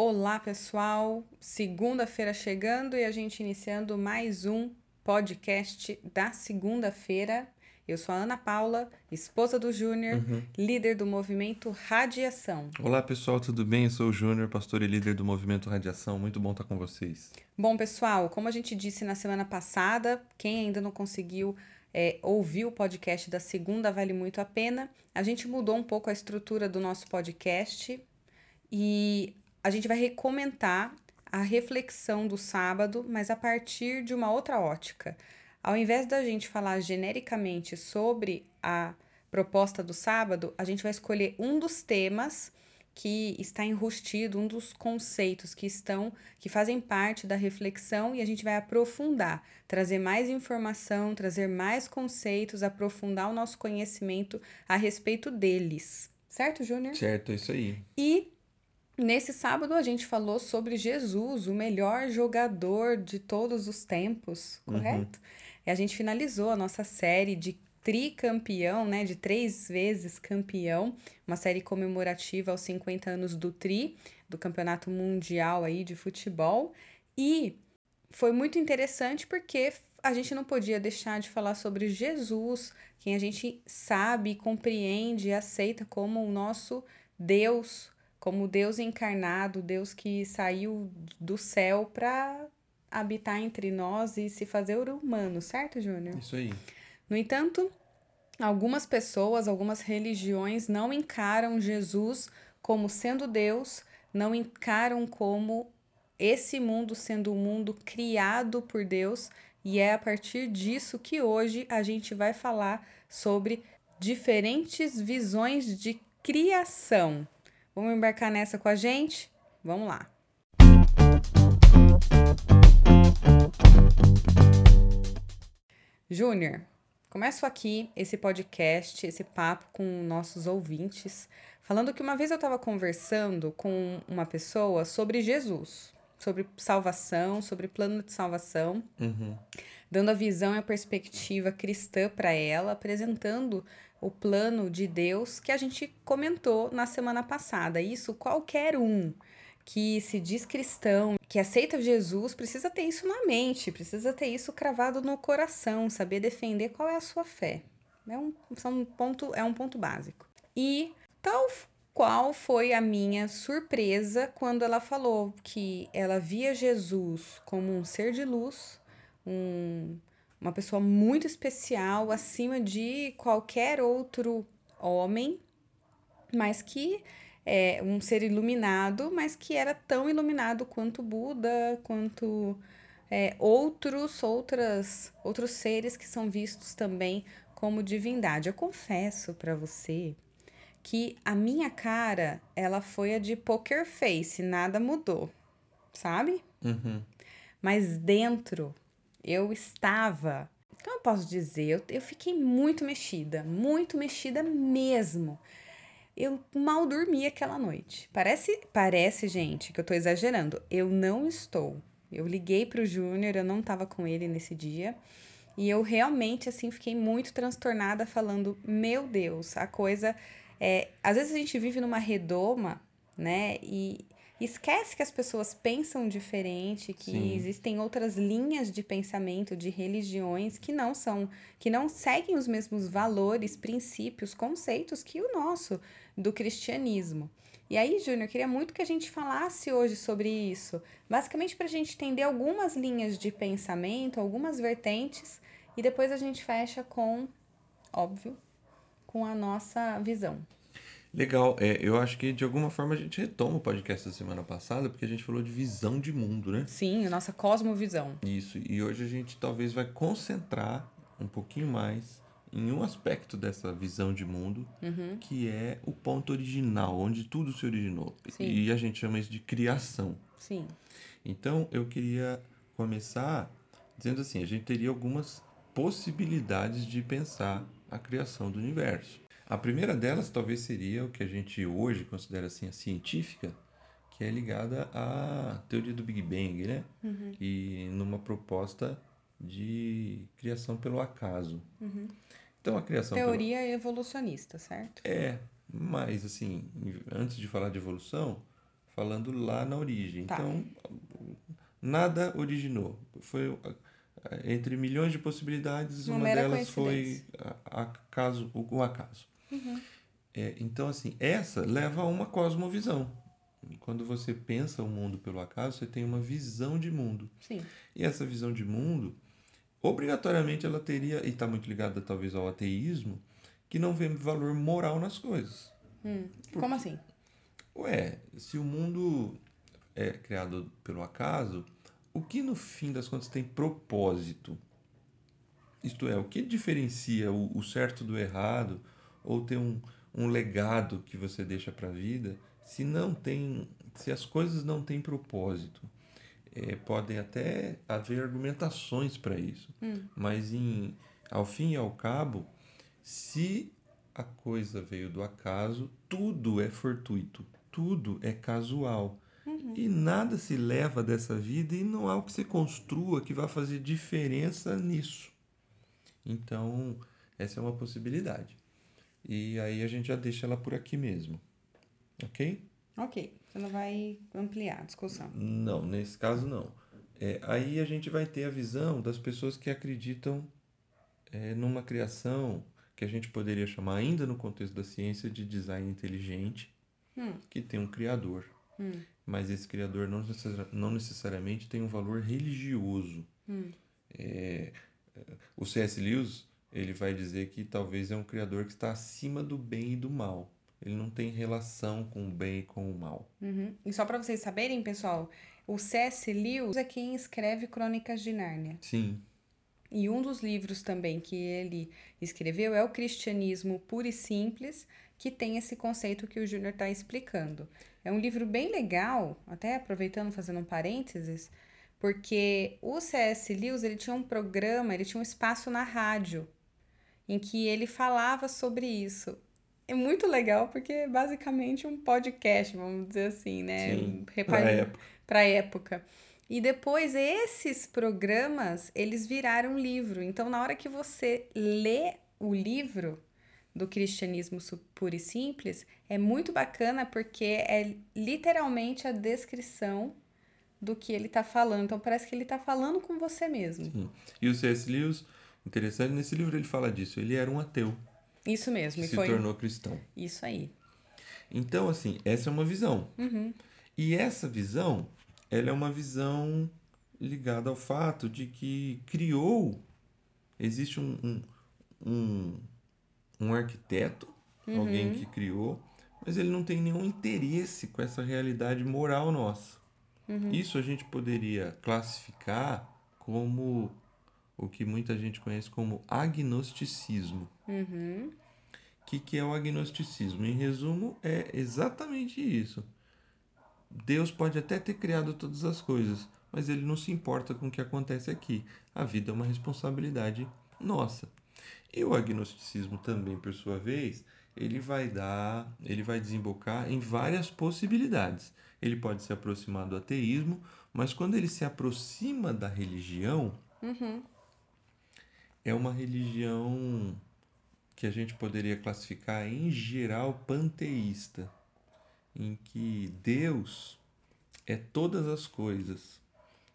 Olá, pessoal! Segunda-feira chegando e a gente iniciando mais um podcast da segunda-feira. Eu sou a Ana Paula, esposa do Júnior, Uhum. líder do movimento Radiação. Olá pessoal, tudo bem? Eu sou o Júnior, pastor e líder do Movimento Radiação. Muito bom estar com vocês. Bom, pessoal, como a gente disse na semana passada, quem ainda não conseguiu é, ouvir o podcast da segunda vale muito a pena. A gente mudou um pouco a estrutura do nosso podcast e a gente vai recomendar a reflexão do sábado, mas a partir de uma outra ótica. Ao invés da gente falar genericamente sobre a proposta do sábado, a gente vai escolher um dos temas que está enrustido, um dos conceitos que estão, que fazem parte da reflexão e a gente vai aprofundar, trazer mais informação, trazer mais conceitos, aprofundar o nosso conhecimento a respeito deles. Certo, Júnior? Certo, é isso aí. E nesse sábado a gente falou sobre Jesus, o melhor jogador de todos os tempos, correto? E a gente finalizou a nossa série de tricampeão, né, de três vezes campeão, uma série comemorativa aos 50 anos do Tri, do Campeonato Mundial aí de futebol. E foi muito interessante porque a gente não podia deixar de falar sobre Jesus, quem a gente sabe, compreende e aceita como o nosso Deus, como Deus encarnado, Deus que saiu do céu para habitar entre nós e se fazer humano, certo, Júnior? Isso aí. No entanto, algumas pessoas, algumas religiões não encaram Jesus como sendo Deus, não encaram como esse mundo sendo um mundo criado por Deus, e é a partir disso que hoje a gente vai falar sobre diferentes visões de criação. Vamos embarcar nessa com a gente? Vamos lá. Júnior, começo aqui esse podcast, esse papo com nossos ouvintes, falando que uma vez eu estava conversando com uma pessoa sobre Jesus, sobre salvação, sobre plano de salvação, Uhum. dando a visão e a perspectiva cristã para ela, apresentando o plano de Deus que a gente comentou na semana passada. Isso qualquer um que se diz cristão, que aceita Jesus, precisa ter isso na mente, precisa ter isso cravado no coração, saber defender qual é a sua fé. É um, são um ponto, é um ponto básico. E tal qual foi a minha surpresa quando ela falou que ela via Jesus como um ser de luz, um, uma pessoa muito especial, acima de qualquer outro homem, mas que é um ser iluminado, mas que era tão iluminado quanto Buda, quanto é, outros, outras, outros seres que são vistos também como divindade. Eu confesso para você que a minha cara, ela foi a de poker face, nada mudou, sabe? Uhum. Mas dentro eu estava. Como eu posso dizer? Eu, eu fiquei muito mexida, muito mexida mesmo. Eu mal dormi aquela noite. Parece, parece, gente, que eu tô exagerando. Eu não estou. Eu liguei pro Júnior, eu não tava com ele nesse dia. E eu realmente, assim, fiquei muito transtornada, falando: Meu Deus, a coisa. É, às vezes a gente vive numa redoma, né? E esquece que as pessoas pensam diferente, que Sim. existem outras linhas de pensamento, de religiões que não são, que não seguem os mesmos valores, princípios, conceitos que o nosso do cristianismo. E aí, Júnior, eu queria muito que a gente falasse hoje sobre isso, basicamente para a gente entender algumas linhas de pensamento, algumas vertentes, e depois a gente fecha com, óbvio, com a nossa visão. Legal, é, eu acho que de alguma forma a gente retoma o podcast da semana passada, porque a gente falou de visão de mundo, né? Sim, a nossa cosmovisão. Isso, e hoje a gente talvez vai concentrar um pouquinho mais em um aspecto dessa visão de mundo, Uhum. que é o ponto original, onde tudo se originou. Sim. E a gente chama isso de criação. Sim. Então eu queria começar dizendo assim: a gente teria algumas possibilidades de pensar a criação do universo. A primeira delas talvez seria o que a gente hoje considera assim a científica, que é ligada à teoria do Big Bang, né? E numa proposta de criação pelo acaso. Então a criação pelo- Teoria evolucionista, certo? é, mas assim, antes de falar de evolução, falando lá na origem. Tá. Então, nada originou. Foi eh, entre milhões de possibilidades, Uma uma, delas foi acaso, o, o acaso. É, então, assim, essa leva a uma cosmovisão. Quando você pensa o mundo pelo acaso, você tem uma visão de mundo. Sim. E essa visão de mundo, obrigatoriamente ela teria, e está muito ligada talvez ao ateísmo, que não vê valor moral nas coisas. Como assim? Ué, se o mundo é criado pelo acaso, o que no fim das contas tem propósito? Isto é, o que diferencia o, o certo do errado ou ter um, um legado que você deixa para a vida se não tem, se as coisas não têm propósito? É, podem até haver argumentações para isso, mas em, ao fim e ao cabo, se a coisa veio do acaso, tudo é fortuito, tudo é casual. E nada se leva dessa vida e não há o que você construa que vá fazer diferença nisso. Então, essa é uma possibilidade. E aí a gente já deixa ela por aqui mesmo. Ok? Ok. Você não vai ampliar a discussão. Não, nesse caso não. É, aí a gente vai ter a visão das pessoas que acreditam é, numa criação que a gente poderia chamar, ainda no contexto da ciência, de design inteligente, que tem um criador. Mas esse criador não, necessari- não necessariamente tem um valor religioso. É, é, o C.S. Lewis ele vai dizer que talvez é um criador que está acima do bem e do mal. Ele não tem relação com o bem e com o mal. Uhum. E só pra vocês saberem, pessoal, o C.S. Lewis é quem escreve Crônicas de Nárnia. Sim, E um dos livros também que ele escreveu é o Cristianismo Puro e Simples, que tem esse conceito que o Júnior está explicando. É um livro bem legal, até aproveitando, fazendo um parênteses, porque o C.S. Lewis ele tinha um programa, ele tinha um espaço na rádio em que ele falava sobre isso. É muito legal porque é basicamente um podcast, vamos dizer assim, né? Sim, Repare- pra época. pra época. E depois esses programas, eles viraram livro. Então, na hora que você lê o livro do Cristianismo Puro e Simples, é muito bacana porque é literalmente a descrição do que ele tá falando. Então, parece que ele tá falando com você mesmo. Sim. E o C.S. Lewis, interessante, nesse livro ele fala disso. Ele era um ateu Isso mesmo. que E se foi tornou cristão. isso aí. Então, assim, essa é uma visão. Uhum. E essa visão, ela é uma visão ligada ao fato de que criou, existe um, um, um, um arquiteto, alguém que criou, mas ele não tem nenhum interesse com essa realidade moral nossa. Isso a gente poderia classificar como o que muita gente conhece como agnosticismo. Uhum. O que, que é o agnosticismo? Em resumo, é exatamente isso. Deus pode até ter criado todas as coisas, mas ele não se importa com o que acontece aqui. A vida é uma responsabilidade nossa. E o agnosticismo também, por sua vez, ele vai dar, ele vai desembocar em várias possibilidades. Ele pode se aproximar do ateísmo, mas quando ele se aproxima da religião, é uma religião que a gente poderia classificar em geral panteísta, em que Deus é todas as coisas,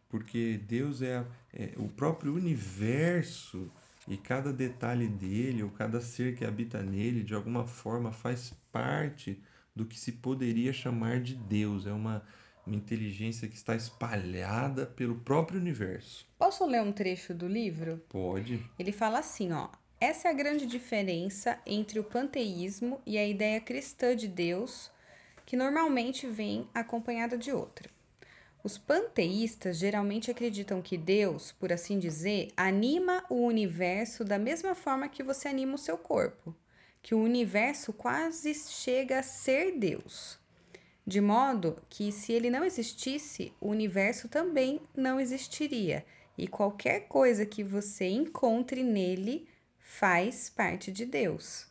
porque Deus é, a- é o próprio universo e cada detalhe dele, ou cada ser que habita nele, de alguma forma faz parte do que se poderia chamar de Deus. É uma, uma inteligência que está espalhada pelo próprio universo. Posso ler um trecho do livro? Pode. Ele fala assim, ó. Essa é a grande diferença entre o panteísmo e a ideia cristã de Deus, que normalmente vem acompanhada de outra. Os panteístas geralmente acreditam que Deus, por assim dizer, anima o universo da mesma forma que você anima o seu corpo, que o universo quase chega a ser Deus. De modo que, se ele não existisse, o universo também não existiria, e qualquer coisa que você encontre nele faz parte de Deus.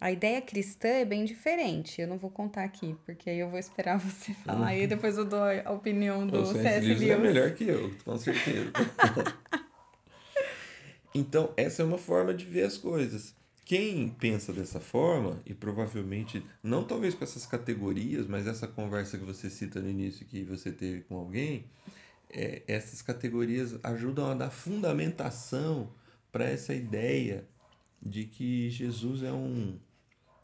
A ideia cristã é bem diferente. Eu não vou contar aqui, porque aí eu vou esperar você falar e depois eu dou a opinião do C.S. Lewis Lewis. é melhor que eu, com certeza. então, essa é uma forma de ver as coisas. Quem pensa dessa forma, e provavelmente, não talvez com essas categorias, mas essa conversa que você cita no início que você teve com alguém, é, essas categorias ajudam a dar fundamentação para essa ideia de que Jesus é um,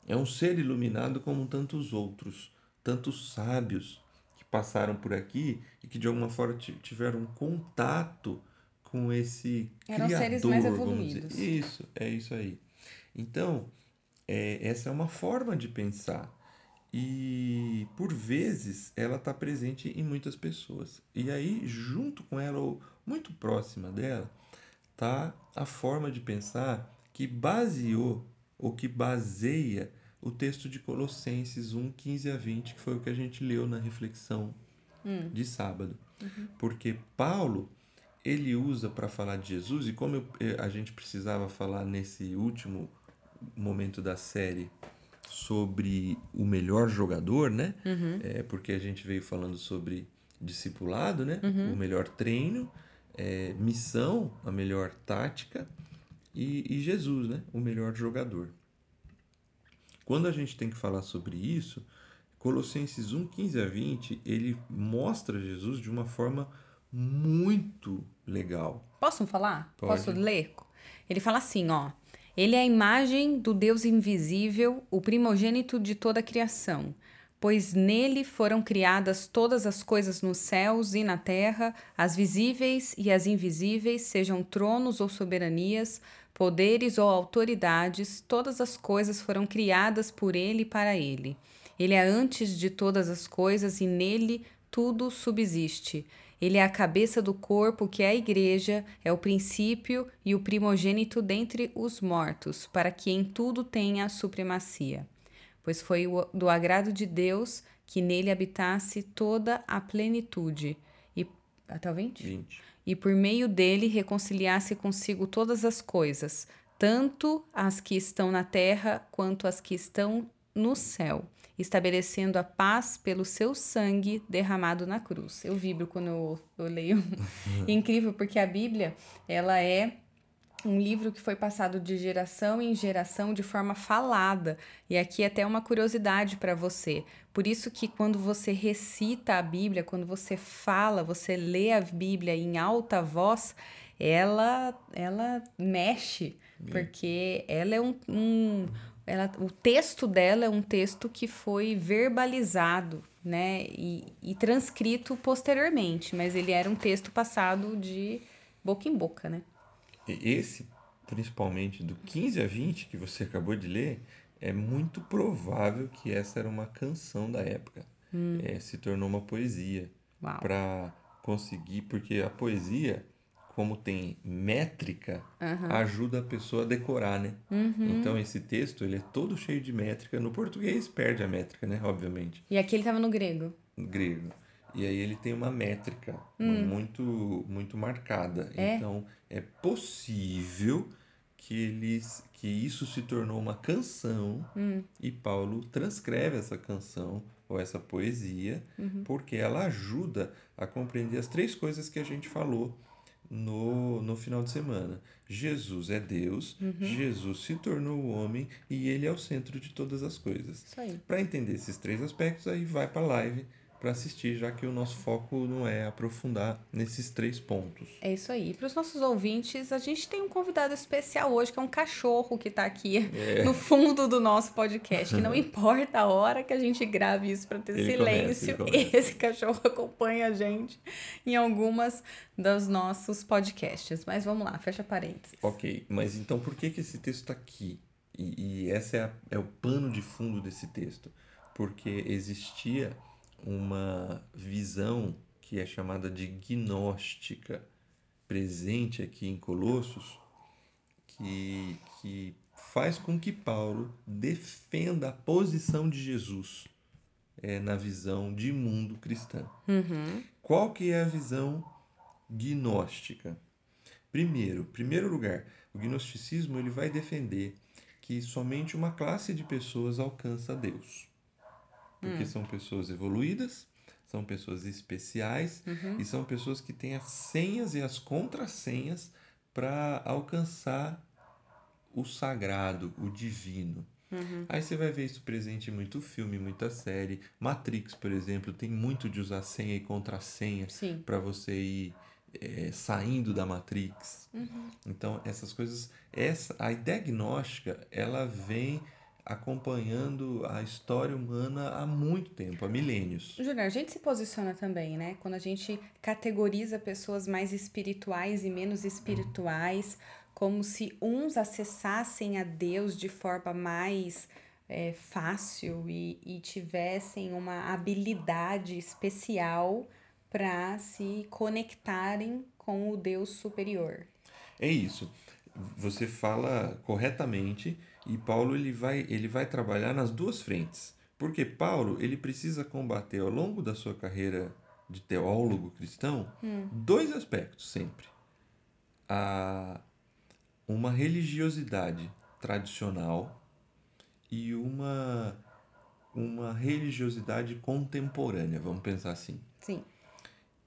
é um ser iluminado como tantos outros, tantos sábios que passaram por aqui e que de alguma forma tiveram contato com esse Eram criador, seres mais evoluídos. Isso, é isso aí. Então, é, essa é uma forma de pensar. E por vezes ela está presente em muitas pessoas. E aí, junto com ela, ou muito próxima dela, tá a forma de pensar que baseou ou que baseia o texto de Colossenses 1, 15 a 20, que foi o que a gente leu na reflexão Hum. de sábado. Uhum. Porque Paulo, ele usa para falar de Jesus, e como eu- eh, a gente precisava falar nesse último momento da série sobre o melhor jogador, né? Uhum. É, porque a gente veio falando sobre discipulado, né? Uhum. O melhor treino, é, missão, a melhor tática e, e Jesus, né? O melhor jogador. Quando a gente tem que falar sobre isso, Colossenses 1, 15 a 20, ele mostra Jesus de uma forma muito legal. Posso falar? Pode. Posso ler? Ele fala assim, ó. Ele é a imagem do Deus invisível, o primogênito de toda a criação, pois nele foram criadas todas as coisas nos céus e na terra, as visíveis e as invisíveis, sejam tronos ou soberanias, poderes ou autoridades, todas as coisas foram criadas por ele e para ele. Ele é antes de todas as coisas e nele tudo subsiste. Ele é a cabeça do corpo, que é a igreja, é o princípio e o primogênito dentre os mortos, para que em tudo tenha supremacia. Pois foi do agrado de Deus que nele habitasse toda a plenitude. E até o 20? 20. e por meio dele reconciliasse consigo todas as coisas, tanto as que estão na terra quanto as que estão no céu, estabelecendo a paz pelo seu sangue derramado na cruz. Eu vibro quando eu, eu leio. Incrível, porque a Bíblia, ela é um livro que foi passado de geração em geração de forma falada. E aqui até uma curiosidade para você. Por isso que quando você recita a Bíblia, quando você fala, você lê a Bíblia em alta voz, ela ela mexe, porque ela é um, um ela, o texto dela é um texto que foi verbalizado, né, e, e transcrito posteriormente, mas ele era um texto passado de boca em boca, né? Esse, principalmente do 15 a 20, que você acabou de ler, é muito provável que essa era uma canção da época. É, se tornou uma poesia. Para conseguir, porque a poesia, como tem métrica, ajuda a pessoa a decorar, né? Então esse texto, ele é todo cheio de métrica. No português perde a métrica, né? Obviamente. E aqui ele tava no grego. no grego. E aí ele tem uma métrica muito muito marcada. É? Então é possível que eles que isso se tornou uma canção e Paulo transcreve essa canção ou essa poesia porque ela ajuda a compreender as três coisas que a gente falou no, no final de semana. Jesus é Deus, Jesus se tornou o homem e ele é o centro de todas as coisas. Para entender esses três aspectos, aí vai para a live para assistir, já que o nosso foco não é aprofundar nesses três pontos. É isso aí. Para os nossos ouvintes, a gente tem um convidado especial hoje, que é um cachorro que tá aqui É. no fundo do nosso podcast. Que não importa a hora que a gente grave isso para ter Ele silêncio, começa. esse cachorro acompanha a gente em algumas dos nossos podcasts. Mas vamos lá, fecha parênteses. Ok, mas então por que, que esse texto está aqui? E, e esse é, a- é o pano de fundo desse texto. Porque existia uma visão que é chamada de gnóstica presente aqui em Colossos que, que faz com que Paulo defenda a posição de Jesus é, na visão de mundo cristã. Uhum. Qual que é a visão gnóstica? Primeiro, primeiro lugar, o gnosticismo ele vai defender que somente uma classe de pessoas alcança Deus. Porque são pessoas evoluídas, são pessoas especiais e são pessoas que têm as senhas e as contrassenhas para alcançar o sagrado, o divino. Uhum. Aí você vai ver isso presente em muito filme, muita série. Matrix, por exemplo, tem muito de usar senha e contrassenha para você ir é, saindo da Matrix. Uhum. Então, essas coisas, essa, a ideia gnóstica, ela vem acompanhando a história humana há muito tempo, há milênios. Júnior, a gente se posiciona também, né? Quando a gente categoriza pessoas mais espirituais e menos espirituais, como se uns acessassem a Deus de forma mais é, fácil e, e tivessem uma habilidade especial para se conectarem com o Deus superior. É isso. Você fala corretamente e Paulo ele vai, ele vai trabalhar nas duas frentes. Porque Paulo ele precisa combater ao longo da sua carreira de teólogo cristão dois aspectos sempre. A, uma religiosidade tradicional e uma, uma religiosidade contemporânea, vamos pensar assim. Sim.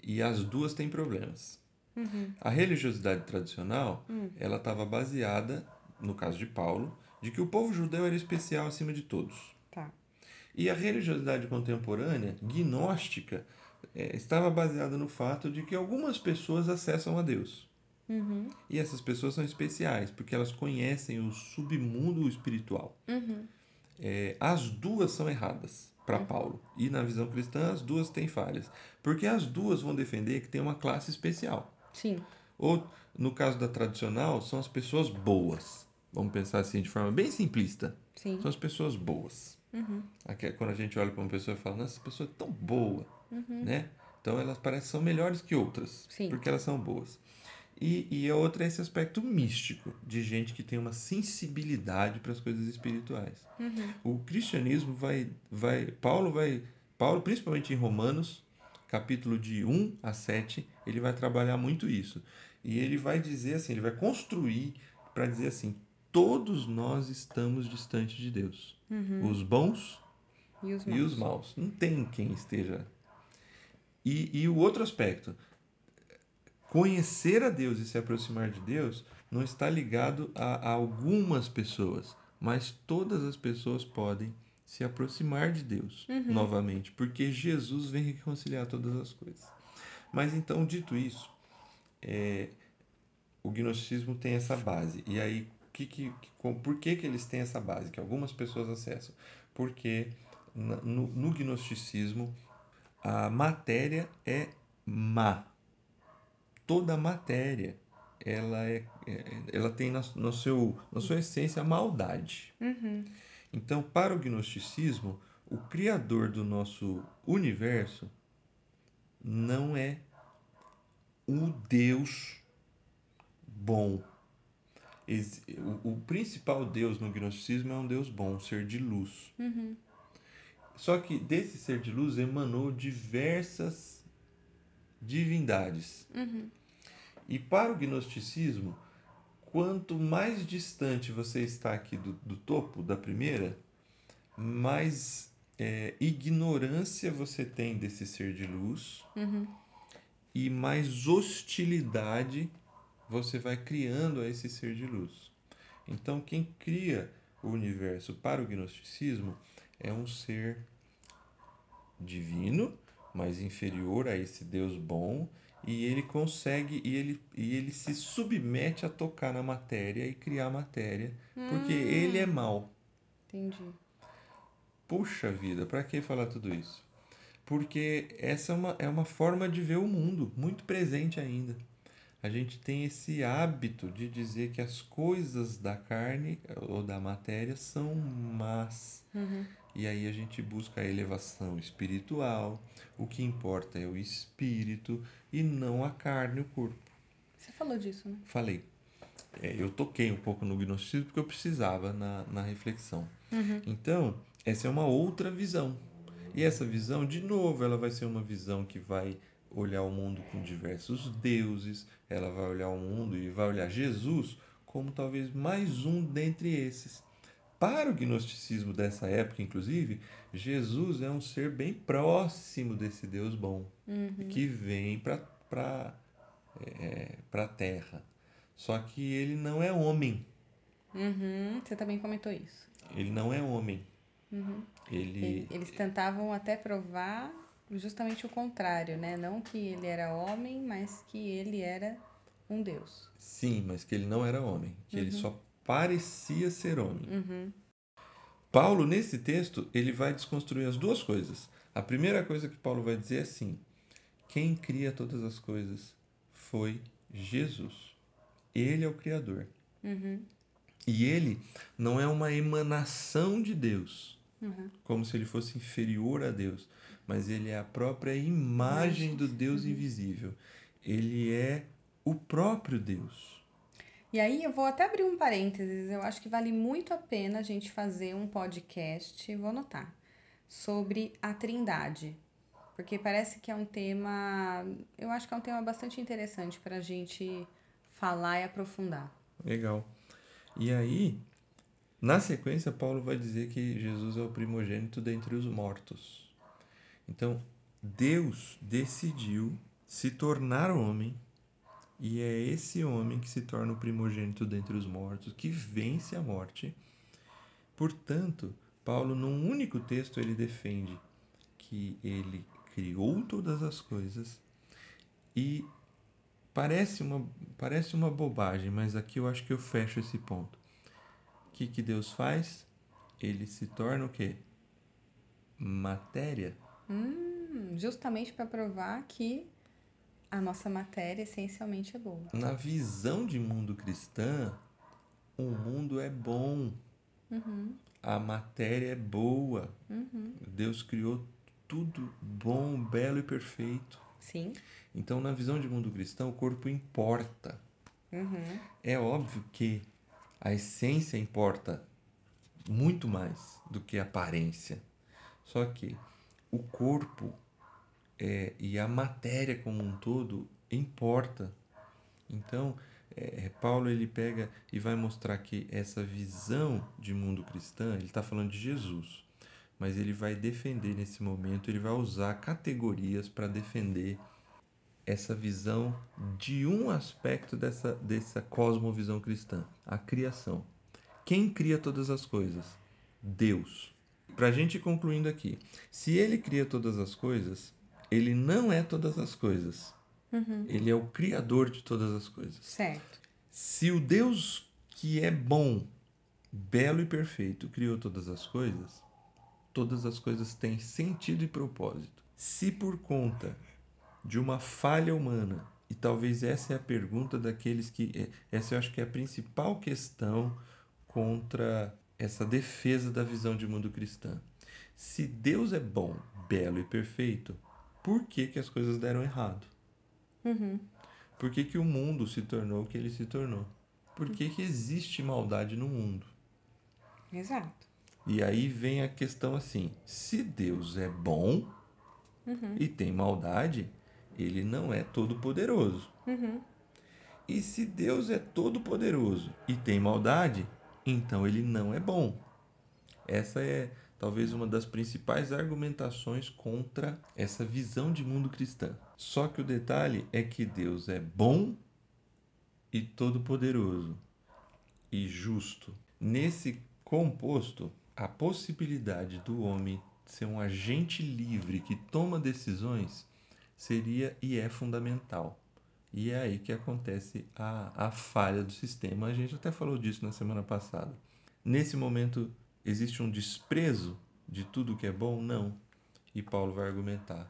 E as duas têm problemas. A religiosidade tradicional, ela estava baseada, no caso de Paulo, de que o povo judeu era especial acima de todos. Tá. E a religiosidade contemporânea, gnóstica, eh, estava baseada no fato de que algumas pessoas acessam a Deus. Uhum. E essas pessoas são especiais, porque elas conhecem o submundo espiritual. Uhum. É, as duas são erradas para Paulo. E na visão cristã, as duas têm falhas. Porque as duas vão defender que tem uma classe especial. Sim. Ou, no caso da tradicional, são as pessoas boas. Vamos pensar assim de forma bem simplista. Sim. São as pessoas boas. Aqui é quando a gente olha para uma pessoa e fala, nossa, essa pessoa é tão boa, né? Então elas parecem que são melhores que outras, Sim. porque elas são boas. E, e a outra é esse aspecto místico, de gente que tem uma sensibilidade para as coisas espirituais. O cristianismo vai, vai, Paulo vai, Paulo principalmente em Romanos, capítulo de 1 a 7, ele vai trabalhar muito isso. E ele vai dizer assim, ele vai construir para dizer assim, todos nós estamos distantes de Deus. Os bons E os e maus? os maus. Não tem quem esteja. E, e o outro aspecto, conhecer a Deus e se aproximar de Deus não está ligado a, a algumas pessoas, mas todas as pessoas podem se aproximar de Deus novamente, porque Jesus vem reconciliar todas as coisas. Mas então, dito isso, é, o gnosticismo tem essa base. E aí, que, que, com- por que, que eles têm essa base? Que algumas pessoas acessam. Porque no, no gnosticismo a matéria é má. Toda matéria ela, é, é- ela tem na, no seu, na sua essência a maldade. Então, para o gnosticismo, o criador do nosso universo não é o Deus bom. O, o principal Deus no gnosticismo é um Deus bom, um ser de luz. Só que desse ser de luz emanou diversas divindades. E para o gnosticismo, quanto mais distante você está aqui do, do topo, da primeira, mais é, ignorância você tem desse ser de luz e mais hostilidade você vai criando a esse ser de luz. Então, quem cria o universo para o gnosticismo é um ser divino, mas inferior a esse Deus bom, e ele consegue e ele, e ele se submete a tocar na matéria e criar matéria, porque ele é mau. Entendi. Puxa vida, para que falar tudo isso? Porque essa é uma, é uma forma de ver o mundo, muito presente ainda. A gente tem esse hábito de dizer que as coisas da carne ou da matéria são más. E aí a gente busca a elevação espiritual, o que importa é o espírito e não a carne, o corpo. Você falou disso, né? Falei. É, eu toquei um pouco no gnosticismo porque eu precisava na, na reflexão. Então, essa é uma outra visão. E essa visão, de novo, ela vai ser uma visão que vai olhar o mundo com diversos deuses, ela vai olhar o mundo e vai olhar Jesus como talvez mais um dentre esses. Para o gnosticismo dessa época, inclusive, Jesus é um ser bem próximo desse Deus bom, que vem para é, a terra. Só que ele não é homem. Uhum, você também comentou isso. Ele não é homem. Uhum. Ele, Eles tentavam até provar justamente o contrário, né? Não que ele era homem, mas que ele era um Deus. sim, mas que ele não era homem, que ele só parecia ser homem. Uhum. Paulo, nesse texto, ele vai desconstruir as duas coisas. A primeira coisa que Paulo vai dizer é assim: quem cria todas as coisas foi Jesus. Ele é o Criador. Uhum. E ele não é uma emanação de Deus, Uhum. como se ele fosse inferior a Deus, mas ele é a própria imagem do Deus invisível. Ele é o próprio Deus. E aí eu vou até abrir um parênteses, eu acho que vale muito a pena a gente fazer um podcast, vou anotar, sobre a Trindade. Porque parece que é um tema, eu acho que é um tema bastante interessante para a gente falar e aprofundar. Legal. E aí, na sequência, Paulo vai dizer que Jesus é o primogênito dentre os mortos. Então, Deus decidiu se tornar homem, e é esse homem que se torna o primogênito dentre os mortos, que vence a morte. Portanto, Paulo, num único texto, ele defende que ele criou todas as coisas e Parece uma, parece uma bobagem, mas aqui eu acho que eu fecho esse ponto. O que, que Deus faz? Ele se torna o quê? Matéria. Hum, justamente para provar que a nossa matéria essencialmente é boa. Na visão de mundo cristã, o mundo é bom. A matéria é boa. Deus criou tudo bom, belo e perfeito. Sim. Então, na visão de mundo cristão, o corpo importa. Uhum. É óbvio que a essência importa muito mais do que a aparência. Só que o corpo é, e a matéria como um todo importa. Então, é, Paulo ele pega e vai mostrar que essa visão de mundo cristã, ele está falando de Jesus, mas ele vai defender nesse momento, ele vai usar categorias para defender essa visão de um aspecto dessa, dessa cosmovisão cristã, a criação. Quem cria todas as coisas? Deus. Para a gente ir concluindo aqui, se ele cria todas as coisas, ele não é todas as coisas. Ele é o criador de todas as coisas. Certo. Se o Deus que é bom, belo e perfeito criou todas as coisas, todas as coisas têm sentido e propósito. Se por conta de uma falha humana, e talvez essa é a pergunta daqueles que. é- Essa eu acho que é a principal questão contra essa defesa da visão de mundo cristã. Se Deus é bom, belo e perfeito, por que, que as coisas deram errado? Por que, que o mundo se tornou o que ele se tornou? Por que, que existe maldade no mundo? Exato. E aí vem a questão assim: se Deus é bom e tem maldade, ele não é todo-poderoso. E se Deus é todo-poderoso e tem maldade, então ele não é bom. Essa é talvez uma das principais argumentações contra essa visão de mundo cristã. Só que o detalhe é que Deus é bom e todo-poderoso e justo. Nesse composto, a possibilidade do homem ser um agente livre que toma decisões seria e é fundamental. E é aí que acontece a, a falha do sistema. A gente até falou disso na semana passada. Nesse momento, existe um desprezo de tudo que é bom? Não. E Paulo vai argumentar.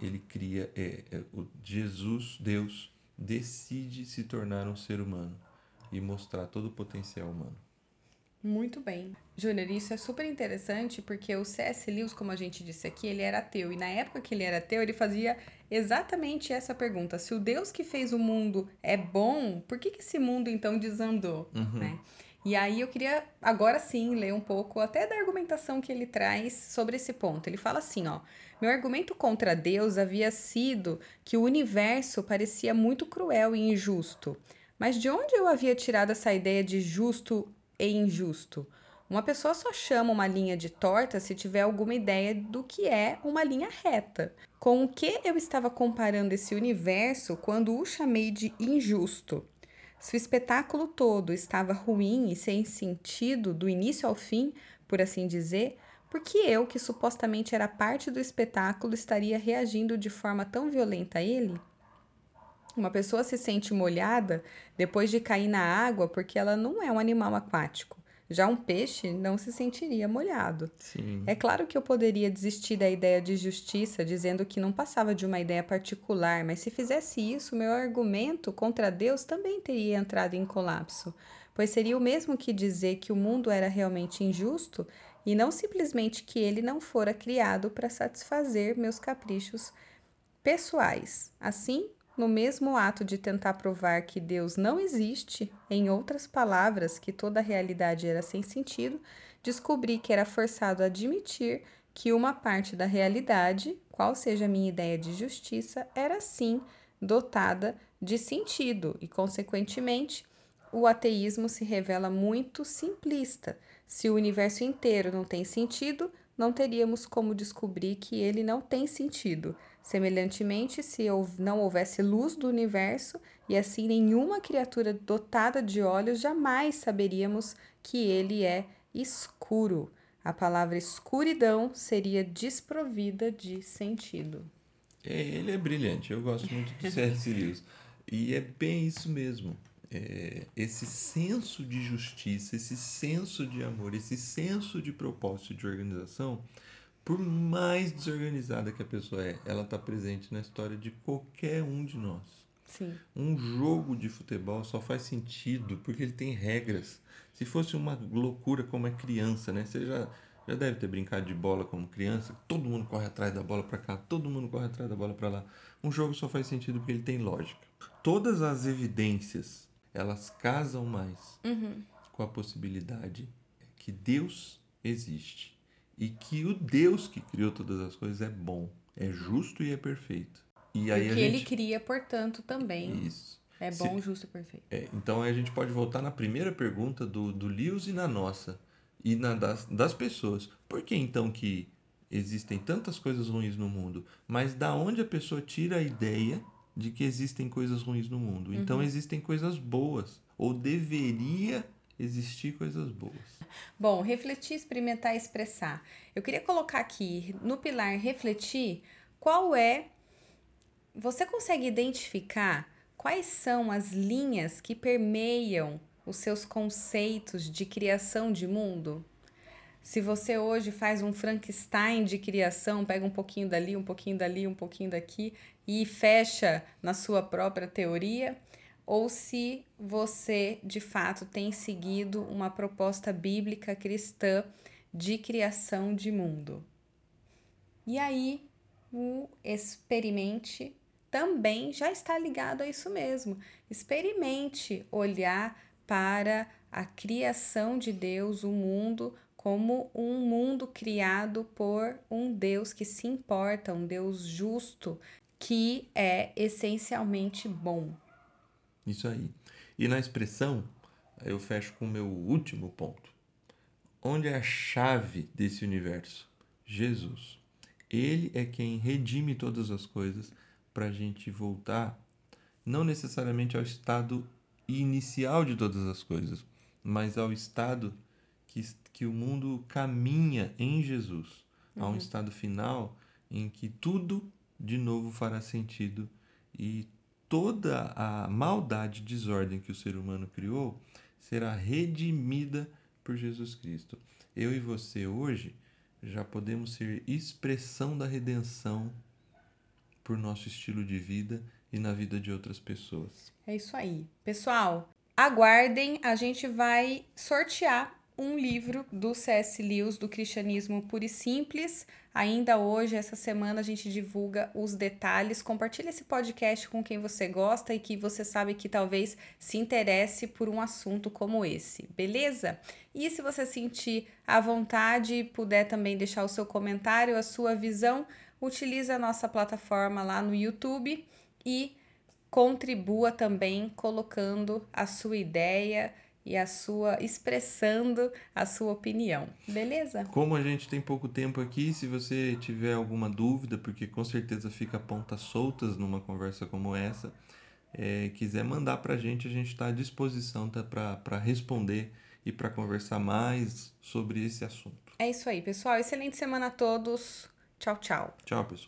Ele cria, é, é, o Jesus, Deus, decide se tornar um ser humano e mostrar todo o potencial humano. Muito bem. Júnior, isso é super interessante porque o C.S. Lewis, como a gente disse aqui, ele era ateu. E na época que ele era ateu, ele fazia exatamente essa pergunta. Se o Deus que fez o mundo é bom, por que, que esse mundo então desandou? Né? E aí eu queria agora sim ler um pouco até da argumentação que ele traz sobre esse ponto. Ele fala assim, ó: "Meu argumento contra Deus havia sido que o universo parecia muito cruel e injusto. Mas de onde eu havia tirado essa ideia de justo e injusto? Uma pessoa só chama uma linha de torta se tiver alguma ideia do que é uma linha reta. Com o que eu estava comparando esse universo quando o chamei de injusto? Se o espetáculo todo estava ruim e sem sentido do início ao fim, por assim dizer, por que eu, que supostamente era parte do espetáculo, estaria reagindo de forma tão violenta a ele? Uma pessoa se sente molhada depois de cair na água porque ela não é um animal aquático. Já um peixe não se sentiria molhado. Sim. É claro que eu poderia desistir da ideia de justiça, dizendo que não passava de uma ideia particular, mas se fizesse isso, meu argumento contra Deus também teria entrado em colapso, pois seria o mesmo que dizer que o mundo era realmente injusto e não simplesmente que ele não fora criado para satisfazer meus caprichos pessoais. Assim, no mesmo ato de tentar provar que Deus não existe, em outras palavras, que toda a realidade era sem sentido, descobri que era forçado a admitir que uma parte da realidade, qual seja a minha ideia de justiça, era sim dotada de sentido e, consequentemente, o ateísmo se revela muito simplista. Se o universo inteiro não tem sentido, não teríamos como descobrir que ele não tem sentido. Semelhantemente, se não houvesse luz do universo e assim nenhuma criatura dotada de olhos, jamais saberíamos que ele é escuro. A palavra escuridão seria desprovida de sentido. É, ele é brilhante, eu gosto muito do C.S. Lewis. E é bem isso mesmo. É, esse senso de justiça, esse senso de amor, esse senso de propósito de organização por mais desorganizada que a pessoa é, ela está presente na história de qualquer um de nós. Sim. Um jogo de futebol só faz sentido porque ele tem regras. Se fosse uma loucura como é criança, né? Você já, já deve ter brincado de bola como criança. Todo mundo corre atrás da bola para cá, todo mundo corre atrás da bola para lá. Um jogo só faz sentido porque ele tem lógica. Todas as evidências, elas casam mais uhum. com a possibilidade que Deus existe e que o Deus que criou todas as coisas é bom, é justo e é perfeito. E aí o que gente... ele cria, portanto, também. Isso. É bom, Se... justo e perfeito. É, então a gente pode voltar na primeira pergunta do, do Lewis e na nossa, e na das, das pessoas. Por que então que existem tantas coisas ruins no mundo? Mas da onde a pessoa tira a ideia de que existem coisas ruins no mundo? Então uhum. existem coisas boas, ou deveria existir coisas boas. Bom, refletir, experimentar expressar. Eu queria colocar aqui no pilar refletir qual é. Você consegue identificar quais são as linhas que permeiam os seus conceitos de criação de mundo? Se você hoje faz um Frankenstein de criação, pega um pouquinho dali, um pouquinho dali, um pouquinho daqui e fecha na sua própria teoria, ou se você de fato tem seguido uma proposta bíblica cristã de criação de mundo. E aí, o experimente também já está ligado a isso mesmo. Experimente olhar para a criação de Deus, o mundo, como um mundo criado por um Deus que se importa, um Deus justo, que é essencialmente bom. Isso aí. E na expressão, eu fecho com o meu último ponto. Onde é a chave desse universo? Jesus. Ele é quem redime todas as coisas para a gente voltar, não necessariamente ao estado inicial de todas as coisas, mas ao estado que, que o mundo caminha em Jesus, uhum. a um estado final em que tudo de novo fará sentido e toda a maldade e desordem que o ser humano criou será redimida por Jesus Cristo. Eu e você hoje já podemos ser expressão da redenção por nosso estilo de vida e na vida de outras pessoas. É isso aí. Pessoal, aguardem, a gente vai sortear um livro do C.S. Lewis, do Cristianismo Puro e Simples. Ainda hoje, essa semana, a gente divulga os detalhes. Compartilhe esse podcast com quem você gosta e que você sabe que talvez se interesse por um assunto como esse, beleza? E se você sentir à vontade e puder também deixar o seu comentário, a sua visão, utilize a nossa plataforma lá no YouTube e contribua também colocando a sua ideia e a sua expressando a sua opinião. Beleza? Como a gente tem pouco tempo aqui, se você tiver alguma dúvida, porque com certeza fica pontas soltas numa conversa como essa, é, quiser mandar para a gente, a gente está à disposição tá, para responder e para conversar mais sobre esse assunto. É isso aí, pessoal. Excelente semana a todos. Tchau, tchau. Tchau, pessoal.